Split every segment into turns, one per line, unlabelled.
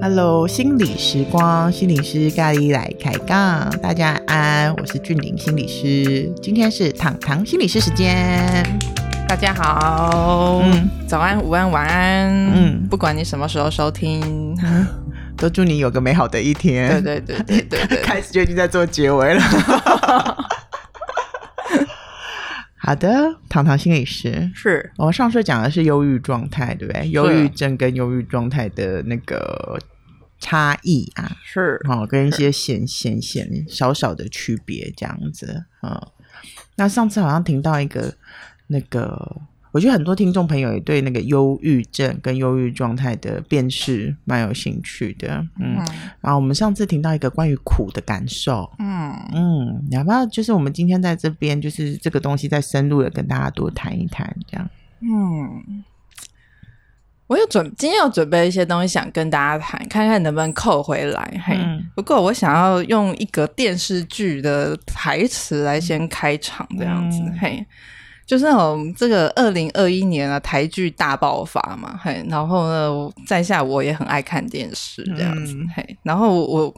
Hello，心理时光，心理师咖喱来开杠，大家安，我是俊玲心理师，今天是糖糖心理师时间，
大家好，嗯，早安、午安、晚安，嗯，不管你什么时候收听，
嗯、都祝你有个美好的一天。
对对对对对，对，
开始就已经在做结尾了。好的，糖糖心理师。
是。
我们上次讲的是忧郁状态，对不对？忧郁症跟忧郁状态的那个。差异啊，
是。
哦，跟一些显显显小小的区别这样子，嗯，那上次好像听到一个那个，我觉得很多听众朋友也对那个忧郁症跟忧郁状态的辨识蛮有兴趣的，嗯，嗯，然后我们上次听到一个关于苦的感受，嗯嗯，要不要就是我们今天在这边就是这个东西再深入的跟大家多谈一谈，这样，
嗯。我有准，今天有准备一些东西想跟大家谈，看看能不能扣回来。嘿，嗯、不过我想要用一个电视剧的台词来先开场，这样子。嗯、嘿，就是那种这个二零二一年啊，台剧大爆发嘛。嘿，然后呢，在下我也很爱看电视，这样子。嗯、嘿，然后我，我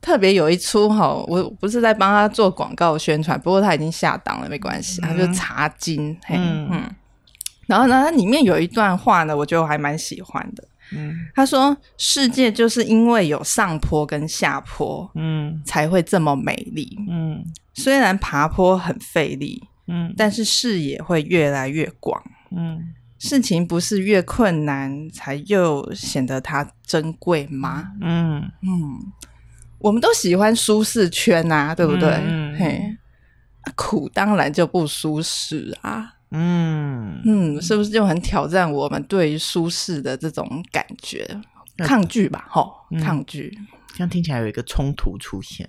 特别有一出哈，我不是在帮他做广告宣传，不过他已经下档了，没关系。他就茶金，嘿，嗯。嗯然后呢，它里面有一段话呢，我觉得我还蛮喜欢的。嗯，他说：“世界就是因为有上坡跟下坡，嗯，才会这么美丽。嗯，虽然爬坡很费力，嗯，但是视野会越来越广。嗯，事情不是越困难才又显得它珍贵吗？嗯嗯，我们都喜欢舒适圈啊，对不对？嗯，嘿，苦当然就不舒适啊。”嗯嗯，是不是就很挑战我们对于舒适的这种感觉？抗拒吧，吼，抗拒。
这样听起来有一个冲突出现。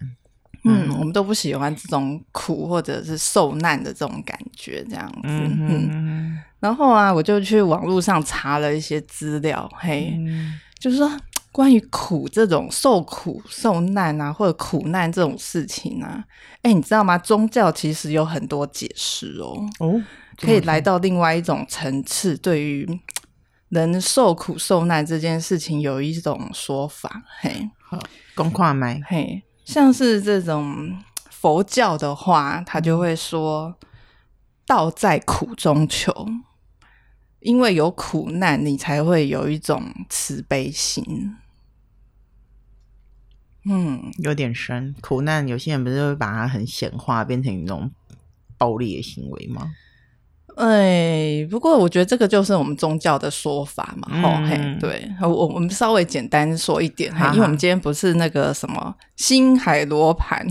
嗯，我们都不喜欢这种苦或者是受难的这种感觉，这样子。嗯，然后啊，我就去网络上查了一些资料，嘿，就是说关于苦这种受苦受难啊，或者苦难这种事情啊，哎，你知道吗？宗教其实有很多解释哦。哦。可以来到另外一种层次，对于 人受苦受难这件事情有一种说法。嘿，
好，公话麦。
嘿，像是这种佛教的话，他就会说“道在苦中求”，因为有苦难，你才会有一种慈悲心。
嗯，有点深。苦难，有些人不是会把它很显化，变成一种暴力的行为吗？
哎，不过我觉得这个就是我们宗教的说法嘛，吼、嗯、嘿，对，我我们稍微简单说一点，哈哈，因为我们今天不是那个什么星海罗盘，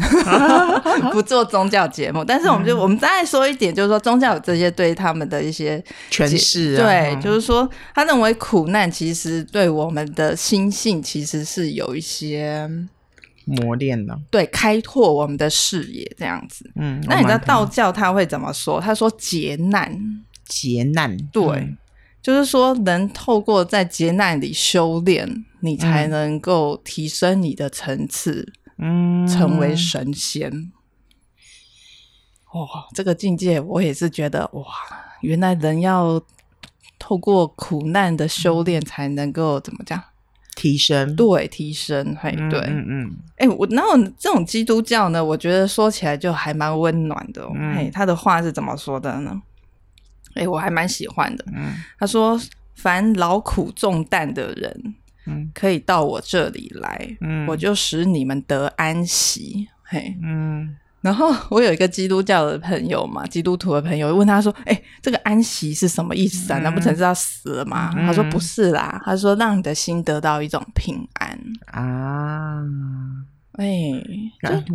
不做宗教节目，但是我们就、嗯、我们再说一点，就是说宗教有这些对他们的一些
诠释、啊，
对，
嗯、
就是说他认为苦难其实对我们的心性其实是有一些。
磨练了，
对，开拓我们的视野，这样子。嗯，那你知道道教他会怎么说？他说劫难，
劫难，
对，嗯、就是说能透过在劫难里修炼，你才能够提升你的层次，嗯，成为神仙。哇、哦，这个境界我也是觉得哇，原来人要透过苦难的修炼才能够怎么讲？
提升，
对，提升，嘿，对，嗯嗯，哎、嗯欸，我然后这种基督教呢，我觉得说起来就还蛮温暖的，嗯、嘿，他的话是怎么说的呢？哎、欸，我还蛮喜欢的，嗯，他说：“凡劳苦重担的人，嗯，可以到我这里来，嗯，我就使你们得安息，嘿，嗯。”然后我有一个基督教的朋友嘛，基督徒的朋友问他说：“哎、欸，这个安息是什么意思啊？难不成是要死了吗？”嗯、他说：“不是啦，他说让你的心得到一种平安啊，哎，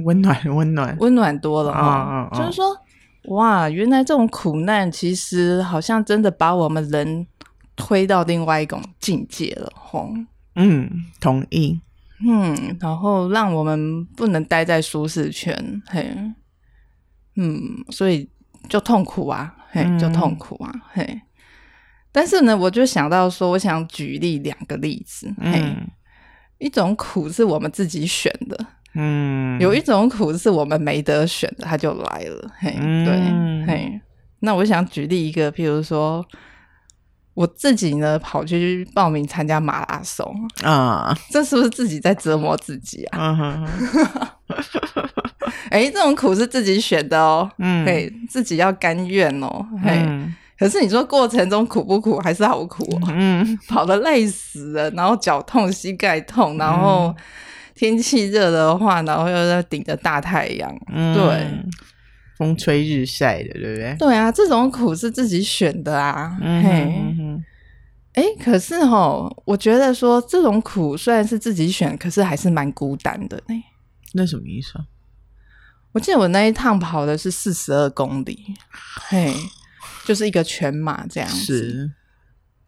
温暖 温暖
温暖多了啊！哦哦哦、就是说，哇，原来这种苦难其实好像真的把我们人推到另外一种境界了，吼。
嗯，同意。”
嗯，然后让我们不能待在舒适圈，嘿，嗯，所以就痛苦啊，嘿，就痛苦啊，嗯、嘿。但是呢，我就想到说，我想举例两个例子，嘿，嗯、一种苦是我们自己选的，嗯，有一种苦是我们没得选的，它就来了。嘿，嗯、对，嘿。那我想举例一个，譬如说，我自己呢跑去报名参加马拉松啊，这是不是自己在折磨自己啊？哎、欸，这种苦是自己选的哦，嗯，嘿，自己要甘愿哦，嘿。嗯可是你说过程中苦不苦？还是好苦哦。嗯，跑得累死了，然后脚痛、膝盖痛，然后天气热的话，然后又在顶着大太阳，嗯、对，
风吹日晒的，对不对？
对啊，这种苦是自己选的啊。嗯哼嗯哼，哎，可是哦，我觉得说这种苦虽然是自己选，可是还是蛮孤单的。
那什么意思啊？
我记得我那一趟跑的是四十二公里，嘿。就是一个全马这样子，是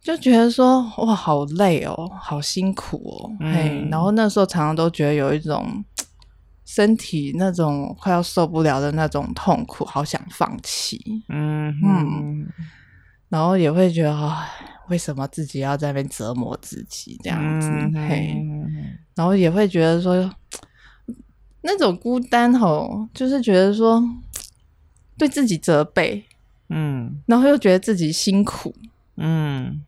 就觉得说哇，好累哦，好辛苦哦，嗯、嘿，然后那时候常常都觉得有一种身体那种快要受不了的那种痛苦，好想放弃，嗯哼。嗯，然后也会觉得啊，为什么自己要在那边折磨自己这样子，嗯、嘿，然后也会觉得说 那种孤单吼，就是觉得说 对自己责备。嗯，然后又觉得自己辛苦，嗯，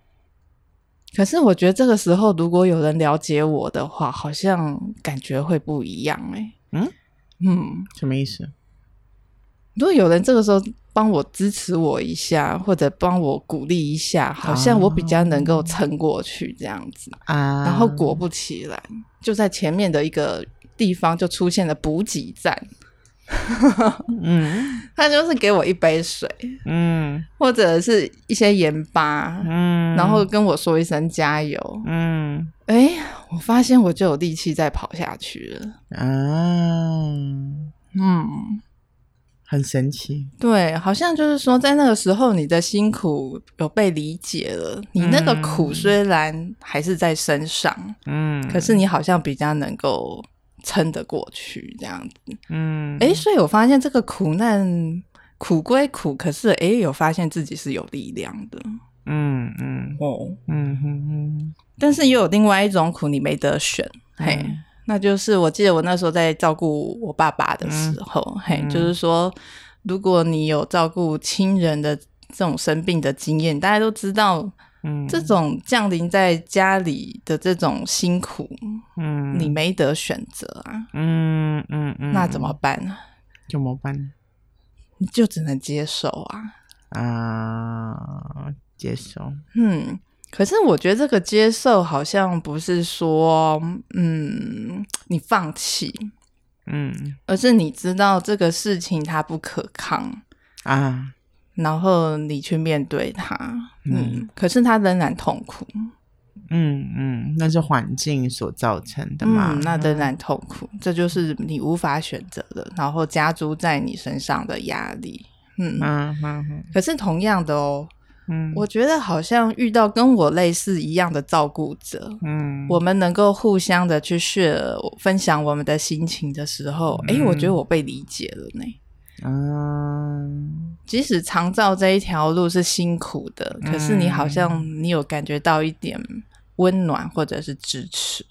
可是我觉得这个时候如果有人了解我的话，好像感觉会不一样哎、欸，嗯
嗯，什么意思？
如果有人这个时候帮我支持我一下，或者帮我鼓励一下，好像我比较能够撑过去这样子啊。然后果不其然，就在前面的一个地方就出现了补给站。嗯，他就是给我一杯水，嗯，或者是一些盐巴，嗯，然后跟我说一声加油，嗯，哎，我发现我就有力气再跑下去了，啊，
嗯，很神奇，
对，好像就是说，在那个时候，你的辛苦有被理解了，你那个苦虽然还是在身上，嗯，可是你好像比较能够。撑得过去这样子，嗯，哎，所以我发现这个苦难苦归苦，可是哎，有发现自己是有力量的，嗯嗯。哦，嗯哼哼，但是也有另外一种苦，你没得选，嗯、嘿，那就是我记得我那时候在照顾我爸爸的时候，嗯、嘿，就是说，如果你有照顾亲人的这种生病的经验，大家都知道。嗯，这种降临在家里的这种辛苦，嗯，你没得选择啊，嗯嗯嗯，嗯，那怎么办呢？
怎么办？
你就只能接受啊
啊，接受。
嗯，可是我觉得这个接受好像不是说，嗯，你放弃，嗯，而是你知道这个事情它不可抗啊。然后你去面对它，嗯，嗯，可是它仍然痛苦，
嗯嗯，那是环境所造成的嘛，
嗯，那仍然痛苦，嗯，这就是你无法选择的，然后加诸在你身上的压力，嗯。嗯嗯。可是同样的哦，嗯，我觉得好像遇到跟我类似一样的照顾者，嗯，我们能够互相的去 share 分享我们的心情的时候，哎，嗯，我觉得我被理解了呢。嗯，即使长照这一条路是辛苦的，嗯、可是你好像你有感觉到一点温暖或者是支持，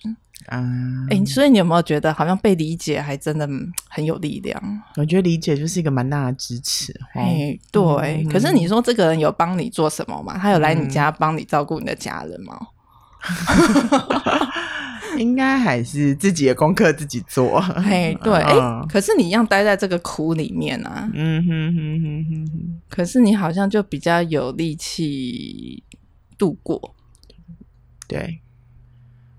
嗯，哎、欸，所以你有没有觉得好像被理解还真的很有力量？
我觉得理解就是一个蛮大的支持。哎、
欸，对。嗯、可是你说这个人有帮你做什么吗？他有来你家帮你照顾你的家人吗？
嗯 应该还是自己的功课自己做，
嘿，对，哎、可是你一样待在这个苦里面啊，嗯哼哼哼哼。哼，可是你好像就比较有力气度过，
对，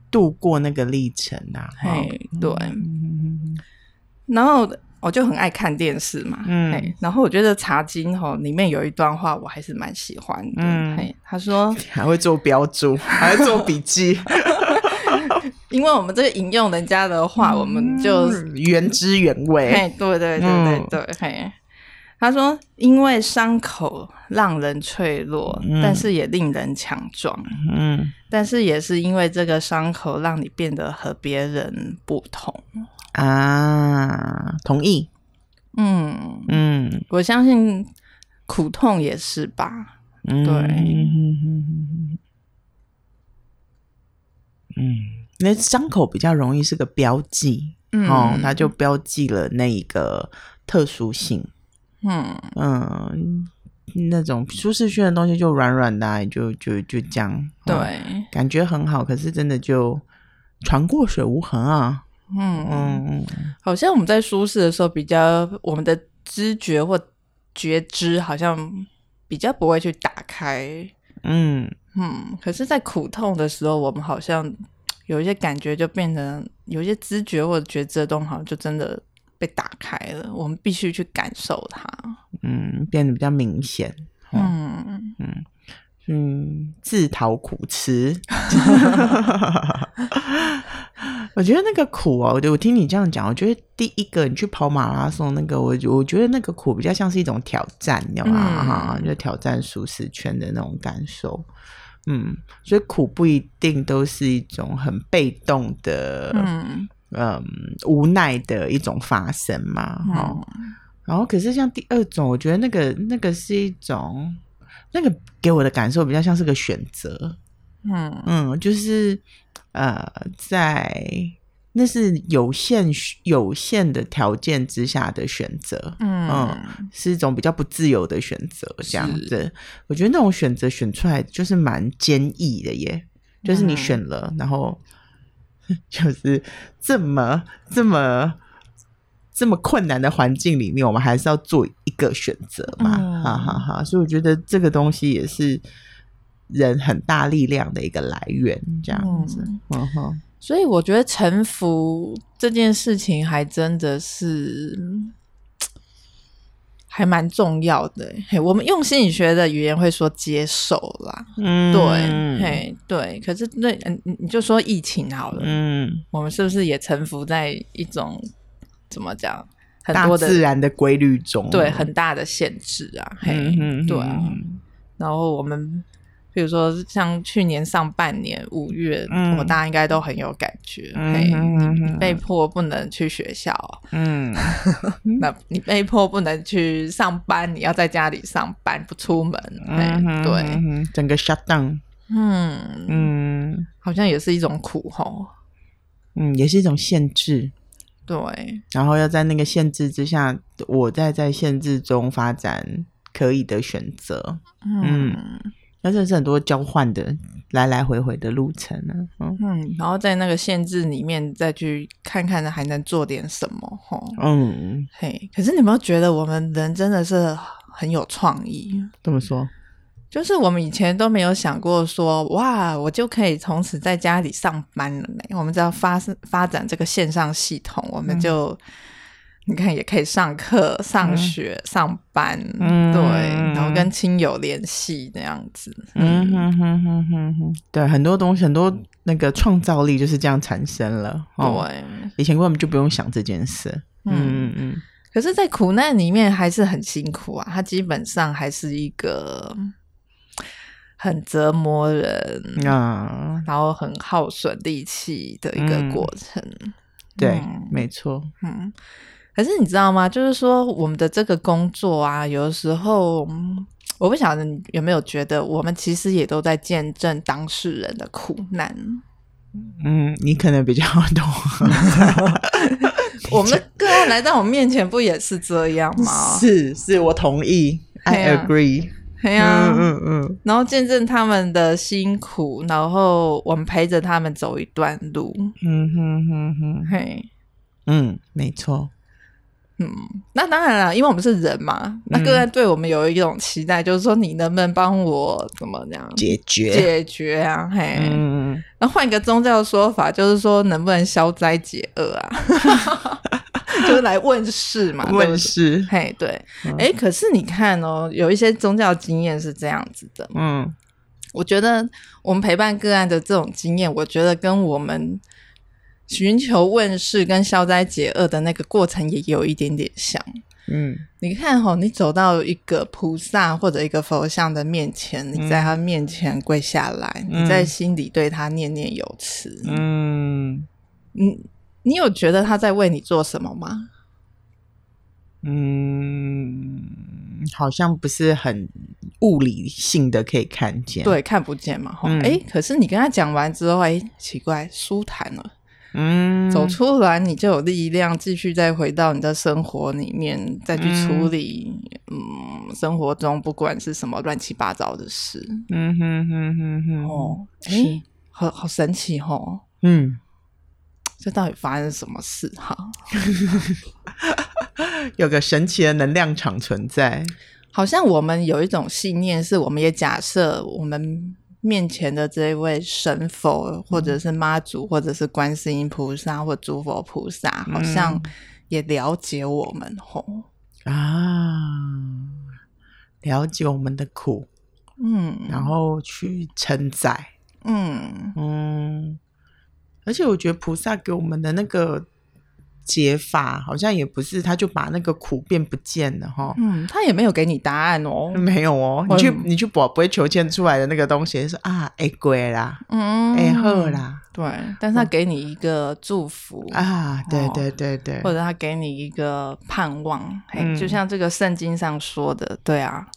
度过那个历程啊，
嘿，对，嗯、然后我就很爱看电视嘛，嗯，嘿，然后我觉得《茶经》吼里面有一段话我还是蛮喜欢的，嗯，嘿，他说
还会做标注，还会做笔记。
因为我们这个引用人家的话，嗯、我们就
原汁原味。
嘿，对对对对对，嗯、嘿。他说：“因为伤口让人脆弱，嗯、但是也令人强壮。嗯，但是也是因为这个伤口，让你变得和别人不同
啊。”同意。
嗯嗯，我相信苦痛也是吧。嗯、对。
嗯。那伤口比较容易是个标记，嗯、哦，它就标记了那一个特殊性。
嗯
嗯，那种舒适圈的东西就软软的、啊，就就就这样。
对、
嗯，感觉很好，可是真的就船过水无痕啊。
嗯嗯，好像我们在舒适的时候，比较我们的知觉或觉知好像比较不会去打开。
嗯
嗯，可是，在苦痛的时候，我们好像有一些感觉，就变成有一些知觉或者觉知的东西，好像就真的被打开了。我们必须去感受它。
嗯，变得比较明显。
嗯
嗯嗯，自讨苦吃。我觉得那个苦哦，我我听你这样讲，我觉得第一个你去跑马拉松那个，我我觉得那个苦比较像是一种挑战，你知道吗？哈、嗯，就挑战舒适圈的那种感受。嗯，所以苦不一定都是一种很被动的，嗯，嗯无奈的一种发生嘛。哈、嗯，然后可是像第二种，我觉得那个那个是一种，那个给我的感受比较像是个选择。
嗯
嗯，就是。呃，在那是有限有限的条件之下的选择，
嗯，
嗯，是一种比较不自由的选择，这样子。我觉得那种选择选出来就是蛮坚毅的耶，就是你选了，嗯、然后 就是这么这么这么困难的环境里面，我们还是要做一个选择嘛，嗯、哈哈哈。所以我觉得这个东西也是。人很大力量的一个来源，这样子，嗯哼，
所以我觉得臣服这件事情还真的是还蛮重要的。嘿，我们用心理学的语言会说接受啦，
嗯，
对，嘿，对。可是那嗯，你就说疫情好了，
嗯，
我们是不是也臣服在一种怎么讲，很多的
大自然的规律中，
对，很大的限制啊，嘿，
嗯、
对啊。然后我们。比如说，像去年上半年五月，嗯、我大家应该都很有感觉。被迫不能去学校，
嗯，
那你被迫不能去上班，你要在家里上班，不出门。嗯，对，
整个 shut down。
嗯
嗯，嗯
好像也是一种苦吼。
嗯，也是一种限制。
对，
然后要在那个限制之下，我在在限制中发展可以的选择。嗯。嗯但是是很多交换的来来回回的路程呢，嗯，
嗯，然后在那个限制里面再去看看还能做点什么，吼，
嗯，
嘿，可是你有没有觉得我们人真的是很有创意？
怎么说？
就是我们以前都没有想过说，哇，我就可以从此在家里上班了呢。我们只要发发展这个线上系统，我们就。嗯你看，也可以上课、上学、嗯、上班，
嗯、
对，然后跟亲友联系那样子。
嗯哼哼哼哼哼，对，很多东西，很多那个创造力就是这样产生了。哦、
对，
以前根本就不用想这件事。嗯嗯
嗯。嗯，可是，在苦难里面还是很辛苦啊，它基本上还是一个很折磨人
啊，
然后很耗损力气的一个过程。
嗯、对，
嗯、
没错。
嗯。可是你知道吗？就是说，我们的这个工作啊，有的时候，我不晓得你有没有觉得，我们其实也都在见证当事人的苦难。
嗯，你可能比较懂。
我们的个案来到我面前，不也是这样吗？
是，是我同意，I agree。
对啊，
嗯嗯嗯。
然后见证他们的辛苦，然后我们陪着他们走一段路。
嗯哼哼哼，
嘿，
嗯，没错。
嗯，那当然了，因为我们是人嘛，那个人对我们有一种期待，嗯、就是说你能不能帮我怎么样
解决
解决啊？嘿，
嗯，
那换一个宗教说法，就是说能不能消灾解厄啊？就是来问世嘛，
问世。
嘿，对，哎、嗯，可是你看哦，有一些宗教经验是这样子的，
嗯，
我觉得我们陪伴个案的这种经验，我觉得跟我们。寻求问世跟消灾解厄的那个过程也有一点点像，
嗯，
你看吼，你走到一个菩萨或者一个佛像的面前，你在他面前跪下来，嗯、你在心里对他念念有词，
嗯，
你你有觉得他在为你做什么吗？
嗯，好像不是很物理性的可以看见，
对，看不见嘛，哎，可是你跟他讲完之后，哎，奇怪，舒坦了。嗯，走出来你就有力量继续再回到你的生活里面，再去处理嗯，嗯，生活中不管是什么乱七八糟的事。
嗯哼哼哼哼，
哦，哎，好好神奇哦。
嗯，
这到底发生什么事哈？
有个神奇的能量场存在，
好像我们有一种信念，是我们也假设我们。面前的这一位神佛，或者是妈祖，或者是观世音菩萨，或诸佛菩萨，好像也了解我们吼、
嗯、啊，了解我们的苦，
嗯，
然后去承载，
嗯。
嗯，而且我觉得菩萨给我们的那个。解法好像也不是，他就把那个苦变不见了哈。
嗯，他也没有给你答案哦，
没有哦。你去你去博，不会求签出来的那个东西是啊，哎贵啦，
嗯，
哎好啦，
对。但是他给你一个祝福
啊，对对对对，
或者他给你一个盼望，嗯，就像这个圣经上说的，对啊，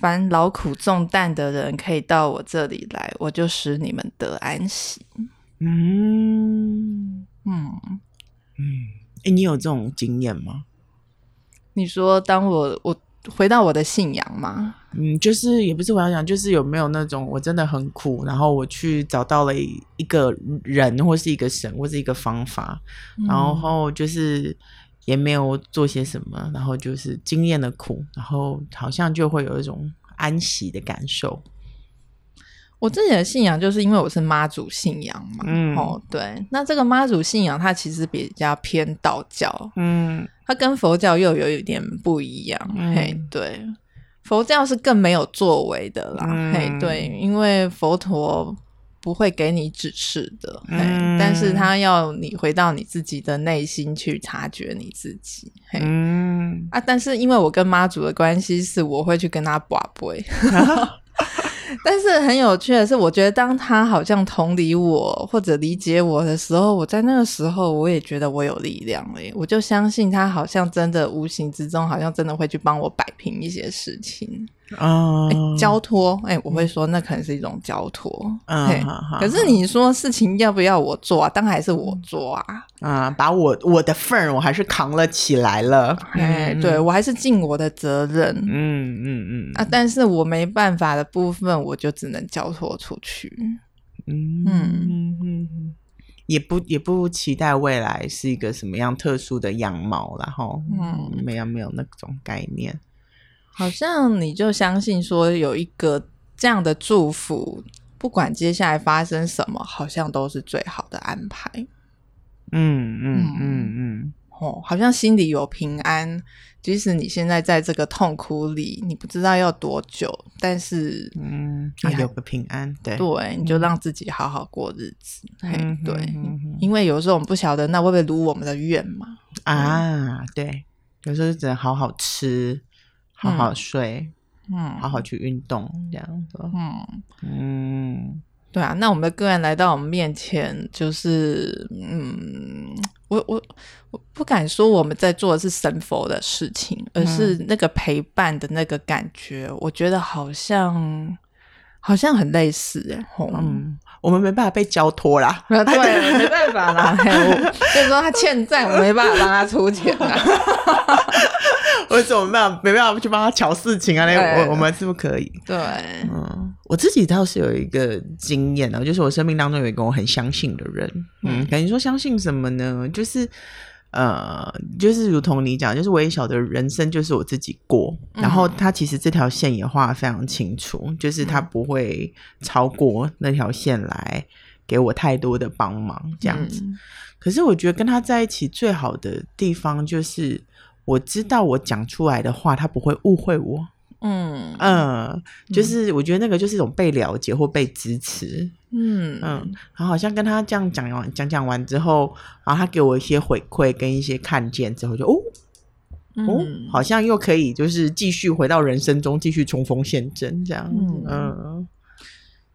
凡劳苦重担的人可以到我这里来，我就使你们得安息。
嗯嗯。嗯，哎，你有这种经验吗？
你说，当我我回到我的信仰吗？
嗯，就是也不是我要讲，就是有没有那种我真的很苦，然后我去找到了一个人，或是一个神，或是一个方法，嗯、然后就是也没有做些什么，然后就是经验的苦，然后好像就会有一种安息的感受。
我自己的信仰就是因为我是妈祖信仰嘛，嗯，哦，对，那这个妈祖信仰它其实比较偏道教，
嗯，
它跟佛教又有一点不一样，嗯、嘿，对，佛教是更没有作为的啦，嗯、嘿，对，因为佛陀不会给你指示的，嗯、嘿，但是他要你回到你自己的内心去察觉你自己，嘿，
嗯，
啊，但是因为我跟妈祖的关系是我会去跟他把杯。但是很有趣的是，我觉得当他好像同理我或者理解我的时候，我在那个时候我也觉得我有力量了，我就相信他好像真的无形之中，好像真的会去帮我摆平一些事情。
啊、
嗯，交托，哎、欸，我会说那可能是一种交托。
嗯，
可是你说事情要不要我做啊？当然还是我做啊。
啊、嗯，把我我的份儿我还是扛了起来了。
哎、嗯，对我还是尽我的责任。
嗯嗯嗯。
啊，但是我没办法的部分，我就只能交托出去。
嗯嗯嗯，也不也不期待未来是一个什么样特殊的样貌，然后嗯，没有没有那种概念。
好像你就相信说有一个这样的祝福，不管接下来发生什么，好像都是最好的安排。
嗯嗯嗯嗯，
哦，好像心里有平安，即使你现在在这个痛苦里，你不知道要多久，但是
嗯，你有个平安，对
对，你就让自己好好过日子。
嗯、
嘿，对，因为有时候我们不晓得，那会不会如我们的愿嘛？
啊，对，有时候只能好好吃。好好睡，
嗯，
好好去运动，这样子，
嗯。
嗯，
对啊。那我们的个案来到我们面前，就是，嗯，我我我不敢说我们在做的是神佛的事情，而是那个陪伴的那个感觉，我觉得好像好像很类似，哎，
嗯，我们没办法被交托啦，
对，没办法啦，就是说他欠债，我没办法帮他出钱啦。
我怎么没办法没办法去帮他瞧事情啊？那我
对
我们是不是可以？
对，
嗯，我自己倒是有一个经验呢，就是我生命当中有一个我很相信的人，嗯，感觉说相信什么呢？就是呃，就是如同你讲，就是我也晓得人生就是我自己过，嗯、然后他其实这条线也画的非常清楚，就是他不会超过那条线来给我太多的帮忙，这样子。嗯、可是我觉得跟他在一起最好的地方就是。我知道我讲出来的话，他不会误会我。
嗯
嗯，就是我觉得那个就是一种被了解或被支持。
嗯
嗯，然后好像跟他这样讲完讲讲完之后，然后他给我一些回馈跟一些看见之后就，就哦哦，好像又可以就是继续回到人生中继续冲锋陷阵这样。嗯。嗯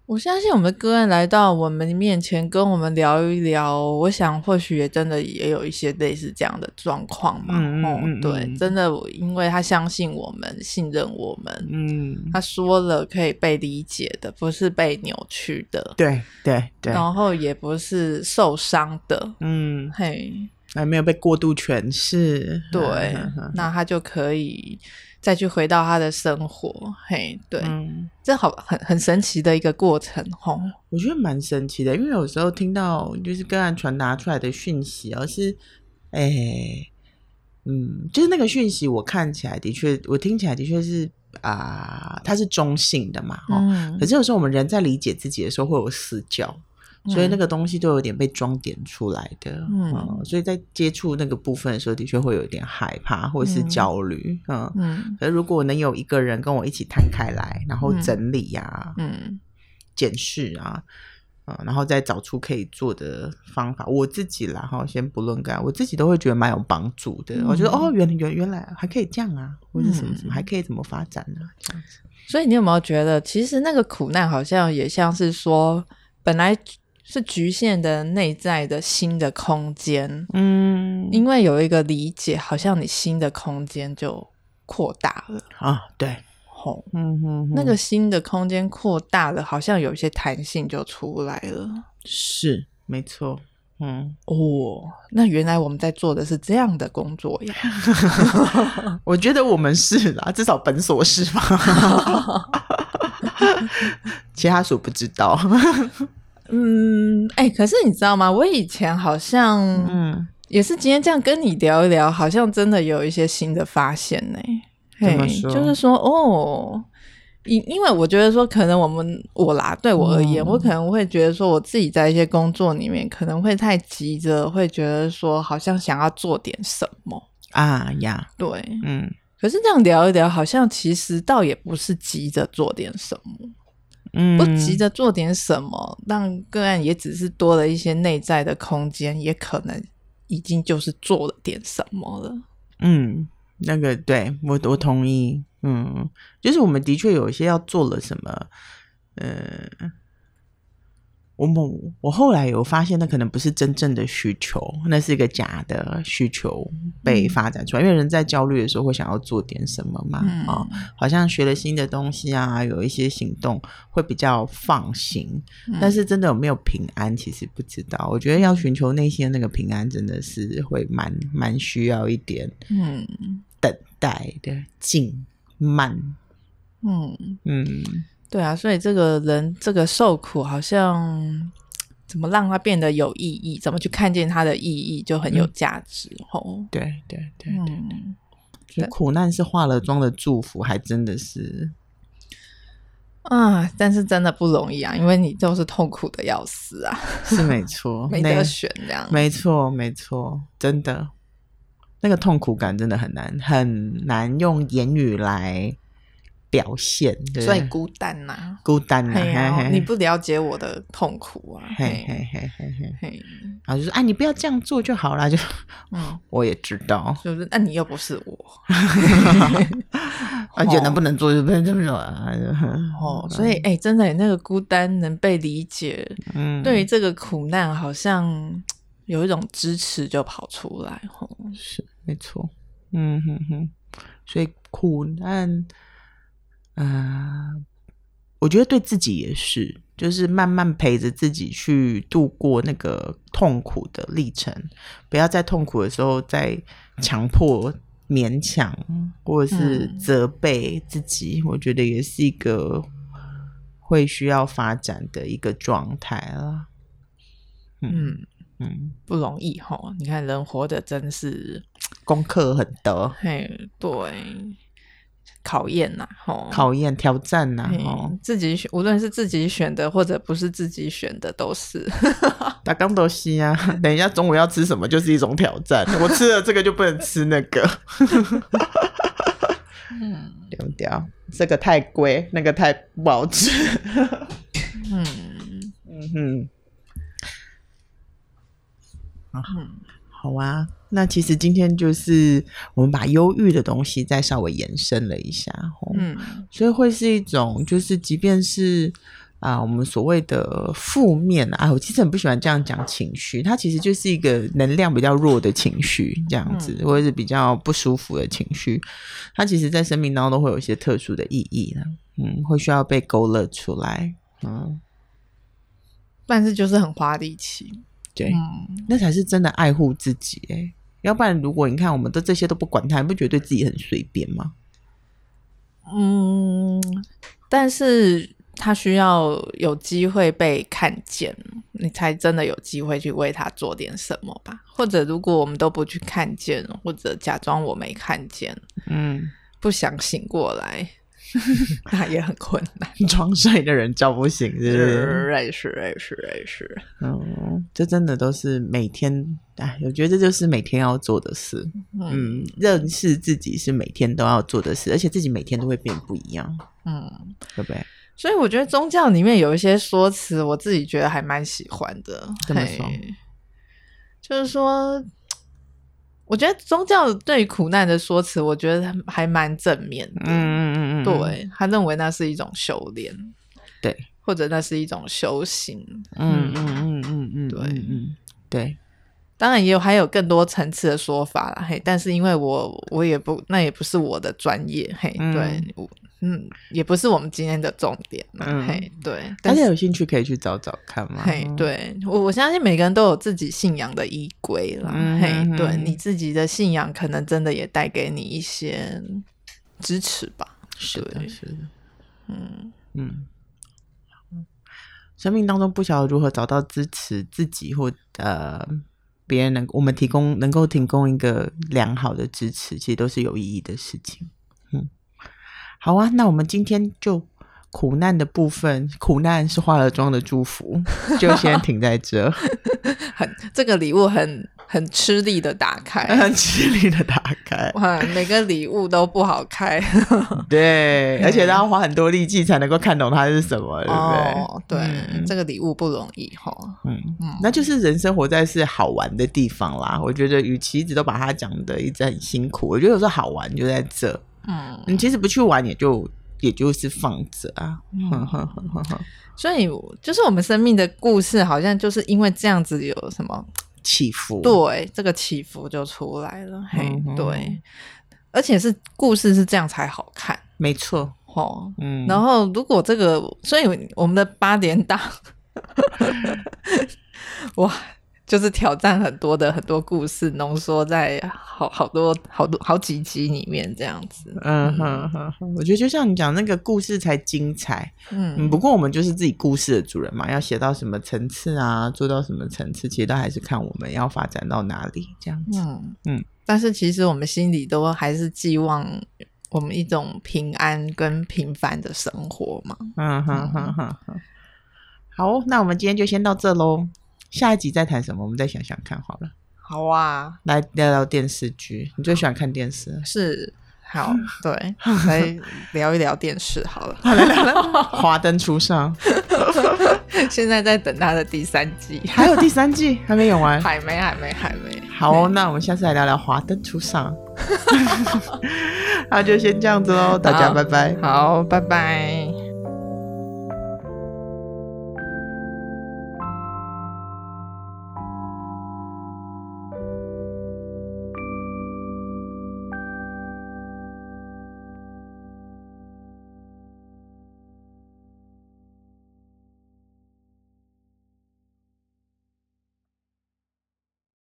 我相信我们的个案来到我们面前，跟我们聊一聊，我想或许也真的也有一些类似这样的状况嘛。嗯嗯，嗯，对，真的，因为他相信我们，信任我们，嗯，他说了可以被理解的，不是被扭曲的，
对对对，
然后也不是受伤的，嗯，嘿，
还没有被过度诠释，
对，那他就可以。再去回到他的生活，嘿，对，嗯、这好很很神奇的一个过程，吼，
我觉得蛮神奇的，因为有时候听到就是个案传达出来的讯息，而是，哎、欸，嗯，就是那个讯息，我看起来的确，我听起来的确是啊，它是中性的嘛，哈、嗯，可是有时候我们人在理解自己的时候会有死角。所以那个东西都有点被装点出来的，嗯，嗯，所以在接触那个部分的时候，的确会有点害怕或者是焦虑，嗯嗯。可是如果能有一个人跟我一起摊开来，然后整理呀、啊，嗯，检视啊，嗯，然后再找出可以做的方法，我自己啦，哈，先不论干，我自己都会觉得蛮有帮助的。嗯、我觉得哦，原原原来还可以这样啊，或者什么什么还可以怎么发展呢？这样子。
所以你有没有觉得，其实那个苦难好像也像是说，本来。是局限的内在的新的空间，嗯，因为有一个理解，好像你新的空间就扩大了。
啊，对，
吼，嗯哼，那个新的空间扩大了，好像有一些弹性就出来了，
是没错，嗯，
哦，那原来我们在做的是这样的工作呀，
我觉得我们是啦，至少本所是吧，其他所不知道。
嗯，哎、欸，可是你知道吗？我以前好像，嗯，也是今天这样跟你聊一聊，好像真的有一些新的发现呢。嘿，就是说，哦，因因为我觉得说，可能我们我啦，对我而言，嗯、我可能会觉得说，我自己在一些工作里面可能会太急着，会觉得说，好像想要做点什么
啊呀，
对，嗯。可是这样聊一聊，好像其实倒也不是急着做点什么。嗯，不急着做点什么，让个案也只是多了一些内在的空间，也可能已经就是做了点什么了。
嗯，那个对我我同意。嗯，就是我们的确有一些要做了什么，嗯。我我我后来有发现，那可能不是真正的需求，那是一个假的需求被发展出来。嗯、因为人在焦虑的时候会想要做点什么嘛，啊、嗯哦，好像学了新的东西啊，有一些行动会比较放心。嗯、但是真的有没有平安，其实不知道。我觉得要寻求内心的那个平安，真的是会蛮蛮需要一点，嗯，等待的静慢，嗯嗯。嗯
对啊，所以这个人这个受苦，好像怎么让他变得有意义？怎么去看见他的意义，就很有价值。吼、嗯，
对对对对对，苦难是化了妆的祝福，还真的是
啊！但是真的不容易啊，因为你就是痛苦的要死啊，
是没错，
没得选这样，
没错没错，真的那个痛苦感真的很难很难用言语来。表现，
所以孤单呐、啊，
孤单呐、啊，
你不了解我的痛苦啊，
嘿嘿。嘿嘿嘿嘿，然后就说，哎，你不要这样做就好了，就，嗯，我也知道，
就是，那你又不是我，
而且能不能做就不能这么做啊，
哦，所以，哎、欸，真的，那个孤单能被理解，嗯，对于这个苦难，好像有一种支持就跑出来，哦，
是没错，嗯哼哼，所以苦难。嗯、呃，我觉得对自己也是，就是慢慢陪着自己去度过那个痛苦的历程，不要在痛苦的时候再强迫、勉强或者是责备自己。嗯、我觉得也是一个会需要发展的一个状态了。嗯嗯，
嗯不容易哈！你看人活的真是
功课很多。
嘿，对。考验呐、啊，吼，
考验挑战呐、啊，哦，
自己选，无论是自己选的或者不是自己选的，都是。
打刚都西啊，等一下中午要吃什么就是一种挑战。我吃了这个就不能吃那个。嗯，丢掉，这个太贵，那个太不好吃。嗯嗯哼，嗯。好啊，那其实今天就是我们把忧郁的东西再稍微延伸了一下，嗯，所以会是一种，就是即便是啊，我们所谓的负面啊，我其实很不喜欢这样讲情绪，它其实就是一个能量比较弱的情绪，这样子，嗯、或者是比较不舒服的情绪，它其实在生命当中都会有一些特殊的意义呢，嗯，会需要被勾勒出来，嗯，
但是就是很花力气，
对，嗯、那才是真的爱护自己，哎，要不然如果你看我们的这些都不管他，你不觉得对自己很随便吗？
嗯，但是。他需要有机会被看见，你才真的有机会去为他做点什么吧。或者，如果我们都不去看见，或者假装我没看见，嗯，不想醒过来，那也很困难。
装睡的人叫不醒，是不是？
是是是是，
嗯，这真的都是每天，哎，我觉得这就是每天要做的事。嗯，嗯，认识自己是每天都要做的事，而且自己每天都会变不一样。嗯，对不对？
所以我觉得宗教里面有一些说辞，我自己觉得还蛮喜欢的。
怎么说？
就是说，我觉得宗教对于苦难的说辞，我觉得还蛮正面的。嗯嗯嗯嗯，对，他认为那是一种修炼，
对，
或者那是一种修行。
嗯嗯嗯嗯嗯，对嗯对。
当然也有还有更多层次的说法啦，嘿，但是因为我我也不那也不是我的专业，嘿，嗯、对，嗯，也不是我们今天的重点，嗯，嘿，对，
大家有兴趣可以去找找看嘛，
嘿，对我我相信每个人都有自己信仰的依归啦，嗯、嘿，对你自己的信仰可能真的也带给你一些支持吧，
是的，是的，嗯嗯，生命当中不晓得如何找到支持自己或呃。别人能，我们提供能够提供一个良好的支持，其实都是有意义的事情。嗯，好啊，那我们今天就苦难的部分，苦难是化了妆的祝福，就先停在这。
很，这个礼物很。很吃力的打开，
很吃力的打开。
哇，每个礼物都不好开。
对，而且都要花很多力气才能够看懂它是什么，对不对？
哦，对，嗯、这个礼物不容易哈。
嗯嗯，那就是人生活在是好玩的地方啦。我觉得，与其一直都把它讲的一直很辛苦，我觉得有时候好玩就在这。嗯，你其实不去玩，也就也就是放着啊。嗯、
所以，就是我们生命的故事，好像就是因为这样子有什么。
起伏，
对，这个起伏就出来了。嘿，嗯、对，而且是故事是这样才好看，
没错。
哦，嗯，然后如果这个，所以我们的八点档，哇。就是挑战很多的很多故事，浓缩在好好多好多好几集里面这样子。嗯哼
哼哼，我觉得就像你讲那个故事才精彩。嗯，不过我们就是自己故事的主人嘛，要写到什么层次啊，做到什么层次，其实都还是看我们要发展到哪里这样子。嗯
嗯，但是其实我们心里都还是寄望我们一种平安跟平凡的生活嘛。嗯哼哼哼哼。
好，那我们今天就先到这喽。下一集再谈什么？我们再想想看好了。
好啊，
来聊聊电视剧。你最喜欢看电视？
是，好，对，来聊一聊电视好了。
好来聊聊《华灯初上》，
现在在等它的第三季，
还有第三季还没有完？
还没，还没，还没。
好，那我们下次来聊聊《华灯初上》。那就先这样子喽，大家拜拜。
好，拜拜。